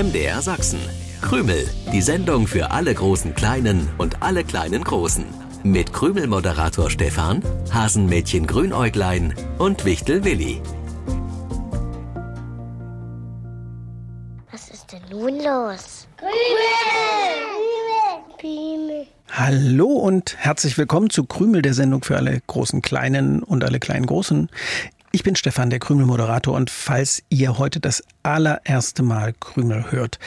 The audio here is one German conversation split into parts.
MDR Sachsen. Krümel, die Sendung für alle großen Kleinen und alle kleinen Großen. Mit Krümel-Moderator Stefan, Hasenmädchen Grünäuglein und Wichtel Willi. Was ist denn nun los? Krümel! Krümel! Hallo und herzlich willkommen zu Krümel, der Sendung für alle großen Kleinen und alle kleinen Großen. Ich bin Stefan, der Krümel-Moderator und falls ihr heute das allererste Mal Krümel hört,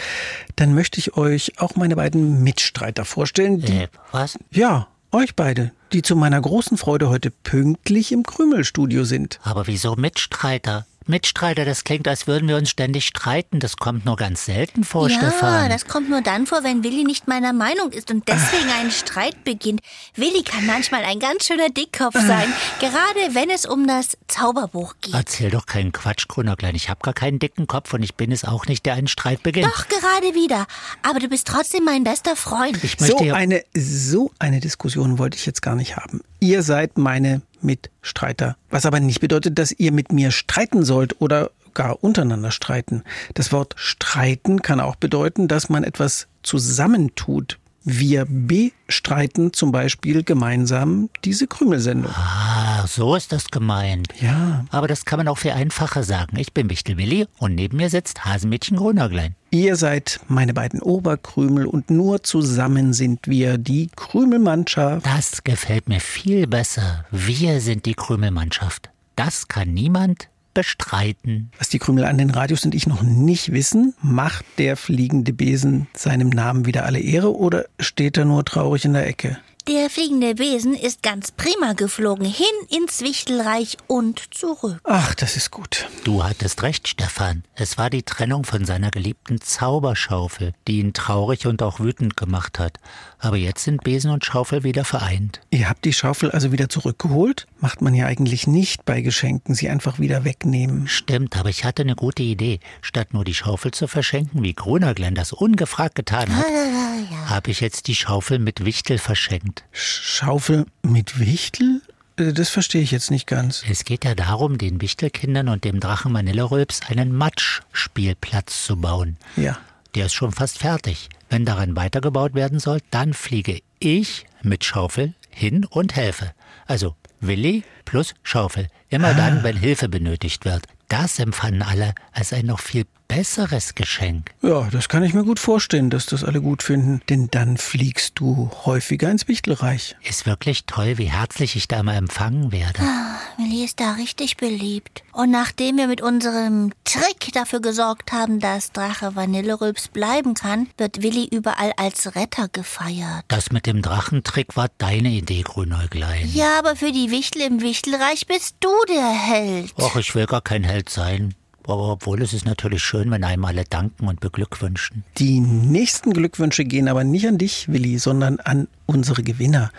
dann möchte ich euch auch meine beiden Mitstreiter vorstellen. Die, äh, was? Ja, euch beide, die zu meiner großen Freude heute pünktlich im Krümelstudio sind. Aber wieso Mitstreiter? Mitstreiter, das klingt, als würden wir uns ständig streiten. Das kommt nur ganz selten vor, ja, Stefan. Ja, das kommt nur dann vor, wenn Willi nicht meiner Meinung ist und deswegen ein Streit beginnt. Willi kann manchmal ein ganz schöner Dickkopf sein, gerade wenn es um das Zauberbuch geht. Erzähl doch keinen Quatsch, Grünerklein. Ich habe gar keinen dicken Kopf und ich bin es auch nicht, der einen Streit beginnt. Doch, gerade wieder. Aber du bist trotzdem mein bester Freund. Ich möchte so, eine, so eine Diskussion wollte ich jetzt gar nicht haben. Ihr seid meine Mitstreiter. Was aber nicht bedeutet, dass ihr mit mir streiten sollt oder gar untereinander streiten. Das Wort streiten kann auch bedeuten, dass man etwas zusammentut, wir bestreiten zum Beispiel gemeinsam diese Krümelsendung. Ah, so ist das gemeint. Ja. Aber das kann man auch viel einfacher sagen. Ich bin Wichtel Willi und neben mir sitzt Hasenmädchen Grünäuglein. Ihr seid meine beiden Oberkrümel und nur zusammen sind wir die Krümelmannschaft. Das gefällt mir viel besser. Wir sind die Krümelmannschaft. Das kann niemand bestreiten. Was die Krümel an den Radios und ich noch nicht wissen, macht der fliegende Besen seinem Namen wieder alle Ehre oder steht er nur traurig in der Ecke? Der fliegende Besen ist ganz prima geflogen, hin ins Wichtelreich und zurück. Ach, das ist gut. Du hattest recht, Stefan. Es war die Trennung von seiner geliebten Zauberschaufel, die ihn traurig und auch wütend gemacht hat. Aber jetzt sind Besen und Schaufel wieder vereint. Ihr habt die Schaufel also wieder zurückgeholt? Macht man ja eigentlich nicht bei Geschenken, sie einfach wieder wegnehmen. Stimmt, aber ich hatte eine gute Idee. Statt nur die Schaufel zu verschenken, wie Grunerglen das ungefragt getan hat, ja. habe ich jetzt die Schaufel mit Wichtel verschenkt. Schaufel mit Wichtel? Äh, das verstehe ich jetzt nicht ganz. Es geht ja darum, den Wichtelkindern und dem Drachen Manillerülps einen Matschspielplatz zu bauen. Ja. Der ist schon fast fertig. Wenn daran weitergebaut werden soll, dann fliege ich mit Schaufel hin und helfe. Also Willi plus Schaufel. Immer ah. dann, wenn Hilfe benötigt wird. Das empfanden alle als ein noch viel besseres Geschenk. Ja, das kann ich mir gut vorstellen, dass das alle gut finden, denn dann fliegst du häufiger ins Wichtelreich. Ist wirklich toll, wie herzlich ich da immer empfangen werde. Ah, Willi ist da richtig beliebt. Und nachdem wir mit unserem Trick dafür gesorgt haben, dass Drache Vanillerülps bleiben kann, wird Willi überall als Retter gefeiert. Das mit dem Drachentrick war deine Idee, Grünäuglein. Ja, aber für die Wichtel im Wichtelreich bist du der Held. Och, ich will gar kein Held sein. Aber obwohl es ist natürlich schön, wenn einem alle danken und beglückwünschen. Die nächsten Glückwünsche gehen aber nicht an dich, Willi, sondern an unsere Gewinner.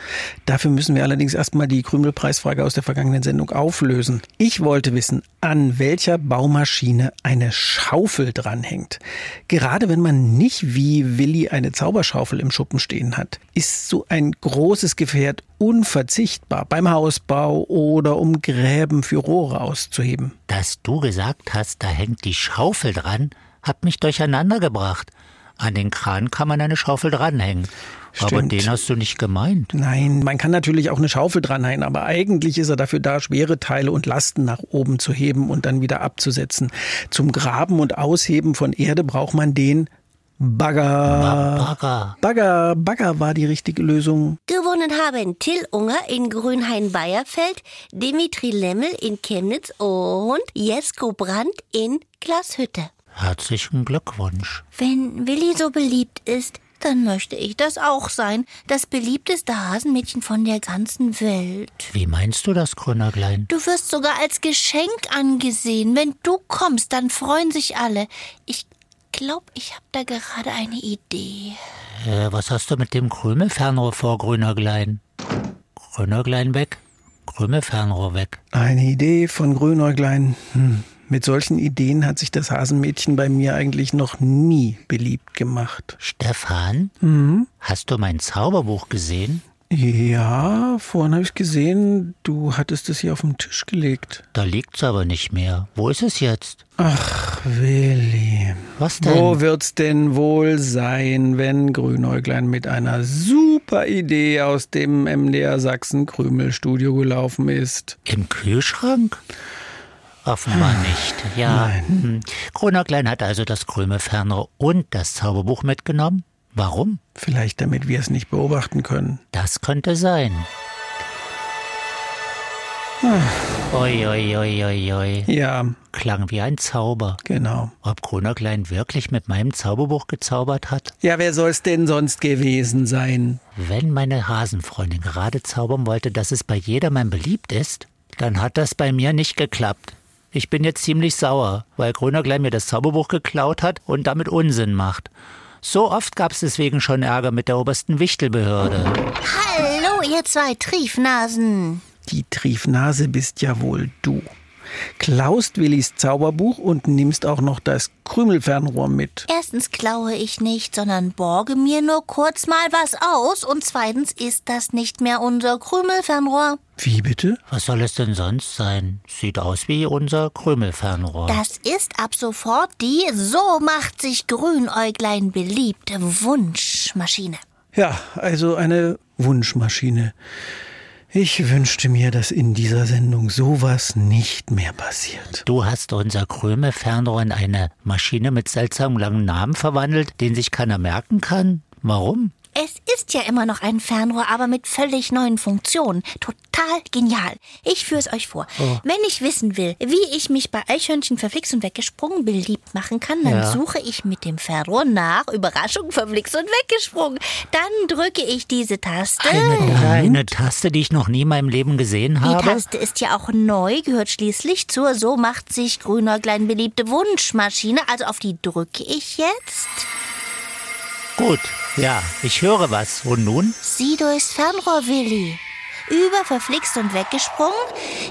Dafür müssen wir allerdings erstmal die Krümelpreisfrage aus der vergangenen Sendung auflösen. Ich wollte wissen, an welcher Baumaschine eine Schaufel dranhängt. Gerade wenn man nicht wie Willi eine Zauberschaufel im Schuppen stehen hat, ist so ein großes Gefährt unverzichtbar beim Hausbau oder um Gräben für Rohre auszuheben. Dass du gesagt hast, da hängt die Schaufel dran, hat mich durcheinander gebracht. An den Kran kann man eine Schaufel dranhängen. Stimmt. Aber den hast du nicht gemeint. Nein, man kann natürlich auch eine Schaufel dranhängen, aber eigentlich ist er dafür da, schwere Teile und Lasten nach oben zu heben und dann wieder abzusetzen. Zum Graben und Ausheben von Erde braucht man den Bagger. Bagger. Bagger. Bagger war die richtige Lösung. Gewonnen haben Till Unger in Grünhain-Bayerfeld, Dimitri Lemmel in Chemnitz und Jesko Brandt in Glashütte. Herzlichen Glückwunsch. Wenn Willi so beliebt ist, dann möchte ich das auch sein. Das beliebteste Hasenmädchen von der ganzen Welt. Wie meinst du das, Grünerglein? Du wirst sogar als Geschenk angesehen. Wenn du kommst, dann freuen sich alle. Ich glaube, ich habe da gerade eine Idee. Äh, was hast du mit dem Krümelfernrohr vor, Grünerglein? Grünerglein weg, Krümelfernrohr weg. Eine Idee von Grünäuglein. Hm. Mit solchen Ideen hat sich das Hasenmädchen bei mir eigentlich noch nie beliebt gemacht. Stefan, mhm. hast du mein Zauberbuch gesehen? Ja, vorhin habe ich gesehen, du hattest es hier auf den Tisch gelegt. Da liegt's aber nicht mehr. Wo ist es jetzt? Ach, Willi. Was denn? Wo wird's denn wohl sein, wenn Grünäuglein mit einer super Idee aus dem MDR Sachsen Krümelstudio gelaufen ist? Im Kühlschrank? Offenbar nicht. Ja. Hm. Kronäuglein hat also das Krümelfernrohr und das Zauberbuch mitgenommen. Warum? Vielleicht damit wir es nicht beobachten können. Das könnte sein. Oi, oi, oi, oi, oi. Ja, Klang wie ein Zauber. genau. Ob Kronäuglein wirklich mit meinem Zauberbuch gezaubert hat? Ja, wer soll's denn sonst gewesen sein? Wenn meine Hasenfreundin gerade zaubern wollte, dass es bei jedermann beliebt ist, dann hat das bei mir nicht geklappt. Ich bin jetzt ziemlich sauer, weil Grünerglein mir das Zauberbuch geklaut hat und damit Unsinn macht. So oft gab es deswegen schon Ärger mit der obersten Wichtelbehörde. Hallo, ihr zwei Triefnasen. Die Triefnase bist ja wohl du. Klaust Willis Zauberbuch und nimmst auch noch das Krümelfernrohr mit. Erstens klaue ich nicht, sondern borge mir nur kurz mal was aus. Und zweitens ist das nicht mehr unser Krümelfernrohr. Wie bitte? Was soll es denn sonst sein? Sieht aus wie unser Krümelfernrohr. Das ist ab sofort die So macht sich Grünäuglein beliebte Wunschmaschine. Ja, also eine Wunschmaschine. Ich wünschte mir, dass in dieser Sendung sowas nicht mehr passiert. Du hast unser Krümelfernrohr in eine Maschine mit seltsam langen Namen verwandelt, den sich keiner merken kann. Warum? Es ist ja immer noch ein Fernrohr, aber mit völlig neuen Funktionen. Total genial. Ich führe es euch vor. Wenn ich wissen will, wie ich mich bei Eichhörnchen verflixt und weggesprungen beliebt machen kann, dann Ja. suche ich mit dem Fernrohr nach Überraschung verflixt und weggesprungen. Dann drücke ich diese Taste. Eine, eine Taste, die ich noch nie in meinem Leben gesehen Die habe. Taste ist ja auch neu, gehört schließlich zur So macht sich Grünäuglein beliebte Wunschmaschine. Also auf die drücke ich jetzt. Gut, ja, ich höre was. Und nun? Sieh durchs Fernrohr, Willi. Über verflixt und weggesprungen,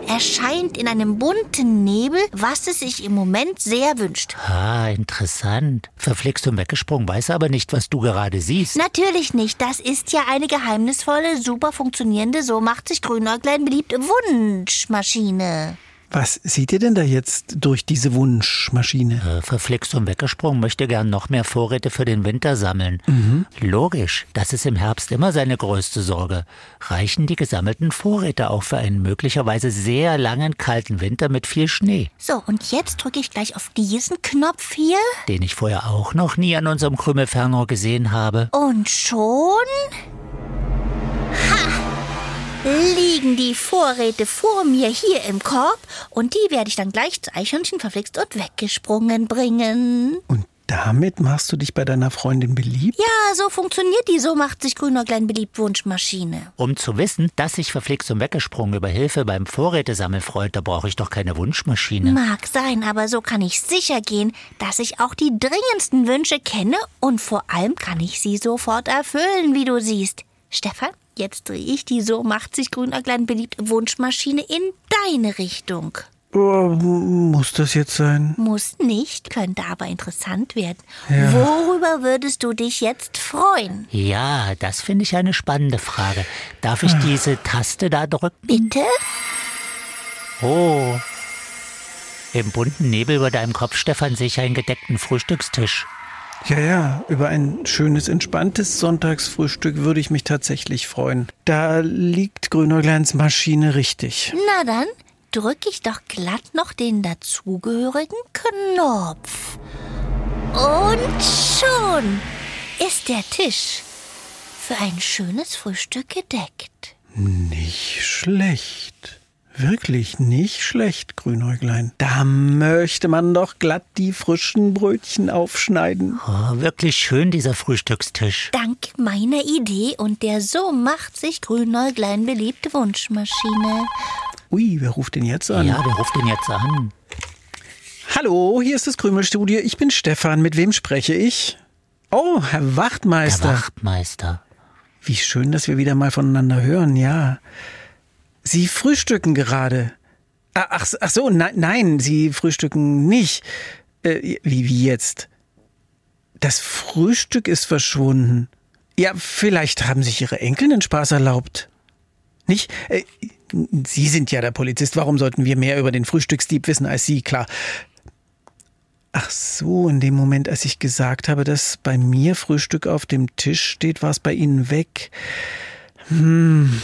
erscheint in einem bunten Nebel, was es sich im Moment sehr wünscht. Ah, interessant. Verflixt und weggesprungen, weiß aber nicht, was du gerade siehst. Natürlich nicht, das ist ja eine geheimnisvolle, super funktionierende, so macht sich Grünäuglein beliebte Wunschmaschine. Was seht ihr denn da jetzt durch diese Wunschmaschine? Äh, Verflixt und weggesprungen möchte gern noch mehr Vorräte für den Winter sammeln. Logisch, das ist im Herbst immer seine größte Sorge. Reichen die gesammelten Vorräte auch für einen möglicherweise sehr langen kalten Winter mit viel Schnee, So, und jetzt drücke ich gleich auf diesen Knopf hier den ich vorher auch noch nie an unserem Krümelfernrohr gesehen habe? und schon... Ha! Liegen die Vorräte vor mir hier im Korb und die werde ich dann gleich zu Eichhörnchen verflixt und weggesprungen bringen. Und damit machst du dich bei deiner Freundin beliebt? Ja, so funktioniert die So macht sich Grünäuglein beliebt Wunschmaschine. Um zu wissen, dass ich verflixt und weggesprungen über Hilfe beim Vorrätesammeln freut, da brauche ich doch keine Wunschmaschine. Mag sein, aber so kann ich sicher gehen, dass ich auch die dringendsten Wünsche kenne und vor allem kann ich sie sofort erfüllen, wie du siehst. Stefan, jetzt drehe ich die So macht sich Grünäuglein beliebte Wunschmaschine in deine Richtung. Oh, muss das jetzt sein? Muss nicht, könnte aber interessant werden. Worüber würdest du dich jetzt freuen? Ja, das finde ich eine spannende Frage. Darf ich diese Taste da drücken? Bitte? Oh. Im bunten Nebel über deinem Kopf, Stefan, sehe ich einen gedeckten Frühstückstisch. Ja, ja, über ein schönes, entspanntes Sonntagsfrühstück würde ich mich tatsächlich freuen. Da liegt Grünäugleins Maschine richtig. Na dann, drücke ich doch glatt noch den dazugehörigen Knopf. Und schon ist der Tisch für ein schönes Frühstück gedeckt. Nicht schlecht. Wirklich nicht schlecht, Grünäuglein. Da möchte man doch glatt die frischen Brötchen aufschneiden. Oh, wirklich schön, dieser Frühstückstisch. Dank meiner Idee und der so macht sich Grünäuglein beliebte Wunschmaschine. Ui, wer ruft denn jetzt an? Ja, wer ruft den jetzt an? Hallo, hier ist das Krümelstudio. Ich bin Stefan. Mit wem spreche ich? Oh, Herr Wachtmeister. Wachtmeister. Wie schön, dass wir wieder mal voneinander hören, ja. Sie frühstücken gerade. Ach, ach so, nein, nein, Sie frühstücken nicht. Äh, wie, wie jetzt? Das Frühstück ist verschwunden. Ja, vielleicht haben sich Ihre Enkel den Spaß erlaubt. Nicht? Äh, Sie sind ja der Polizist. Warum sollten wir mehr über den Frühstücksdieb wissen als Sie? Klar. Ach so, in dem Moment, als ich gesagt habe, dass bei mir Frühstück auf dem Tisch steht, war es bei Ihnen weg. Hm.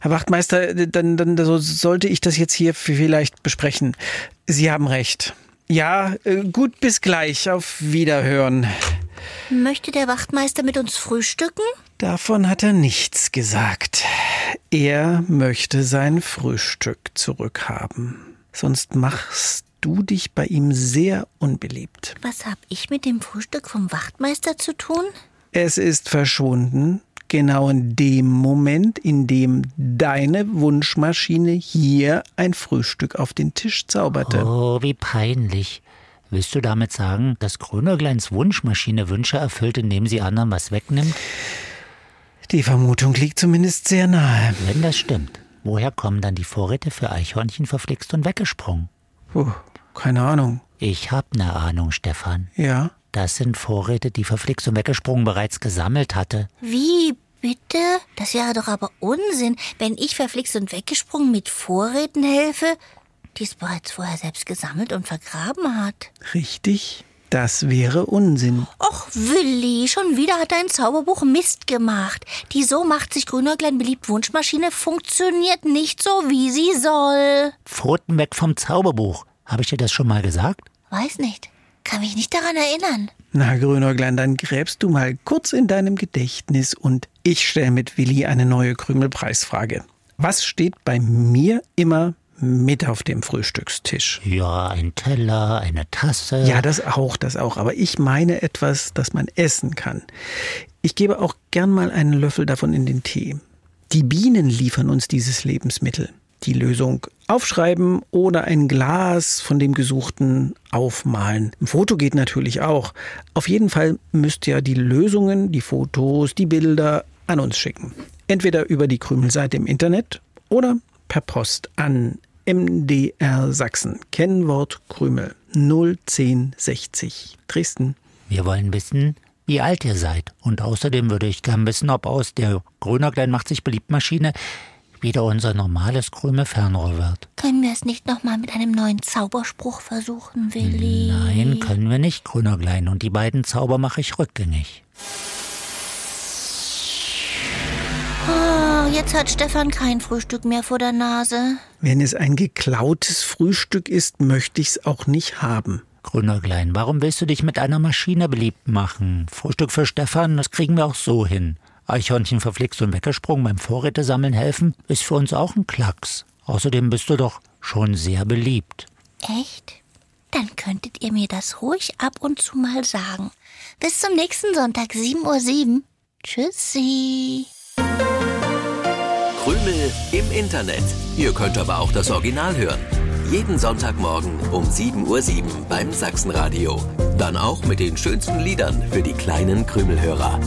Herr Wachtmeister, dann, dann sollte ich das jetzt hier vielleicht besprechen. Sie haben recht. Ja, äh, gut, bis gleich. Auf Wiederhören. Möchte der Wachtmeister mit uns frühstücken? Davon hat er nichts gesagt. Er möchte sein Frühstück zurückhaben. Sonst machst du dich bei ihm sehr unbeliebt. Was hab ich mit dem Frühstück vom Wachtmeister zu tun? Es ist verschwunden, genau in dem Moment, in dem deine Wunschmaschine hier ein Frühstück auf den Tisch zauberte. Oh, wie peinlich. Willst du damit sagen, dass Grünergleins Wunschmaschine Wünsche erfüllt, indem sie anderen was wegnimmt? Die Vermutung liegt zumindest sehr nahe. Wenn das stimmt, woher kommen dann die Vorräte für Eichhörnchen verflixt und weggesprungen? Puh, keine Ahnung. Ich hab ne Ahnung, Stefan. Ja? Das sind Vorräte, die verflixt und weggesprungen bereits gesammelt hatte. Wie bitte? Das wäre doch aber Unsinn, wenn ich verflixt und weggesprungen mit Vorräten helfe, die es bereits vorher selbst gesammelt und vergraben hat. Richtig. Das wäre Unsinn. Och, Willi, schon wieder hat dein Zauberbuch Mist gemacht. Die so macht sich Grünäuglein beliebt Wunschmaschine funktioniert nicht so, wie sie soll. Pfoten weg vom Zauberbuch. Habe ich dir das schon mal gesagt? Weiß nicht. Kann mich nicht daran erinnern. Na, Grünäuglein, dann gräbst du mal kurz in deinem Gedächtnis und ich stelle mit Willi eine neue Krümelpreisfrage. Was steht bei mir immer mit auf dem Frühstückstisch. Ja, ein Teller, eine Tasse. Ja, das auch, das auch. Aber ich meine etwas, das man essen kann. Ich gebe auch gern mal einen Löffel davon in den Tee. Die Bienen liefern uns dieses Lebensmittel. Die Lösung aufschreiben oder ein Glas von dem Gesuchten aufmalen. Ein Foto geht natürlich auch. Auf jeden Fall müsst ihr die Lösungen, die Fotos, die Bilder an uns schicken. Entweder über die Krümelseite im Internet oder per Post an MDR Sachsen. Kennwort Krümel 01060 Dresden. Wir wollen wissen, wie alt ihr seid. Und außerdem würde ich gern wissen, ob aus der Grünerklein macht sich beliebt Maschine wieder unser normales Krümel-Fernrohr wird. Können wir es nicht nochmal mit einem neuen Zauberspruch versuchen, Willi? Nein, können wir nicht, Grünerklein. Und die beiden Zauber mache ich rückgängig. Oh, jetzt hat Stefan kein Frühstück mehr vor der Nase. Wenn es ein geklautes Frühstück ist, möchte ich es auch nicht haben. Grünerklein, warum willst du dich mit einer Maschine beliebt machen? Frühstück für Stefan, das kriegen wir auch so hin. Eichhörnchen verflixt und weggesprungen beim Vorräte sammeln helfen, ist für uns auch ein Klacks. Außerdem bist du doch schon sehr beliebt. Echt? Dann könntet ihr mir das ruhig ab und zu mal sagen. Bis zum nächsten Sonntag, 7.07 Uhr. Tschüssi. Krümel im Internet. Ihr könnt aber auch das Original hören. Jeden Sonntagmorgen um 7.07 Uhr beim Sachsenradio. Dann auch mit den schönsten Liedern für die kleinen Krümelhörer.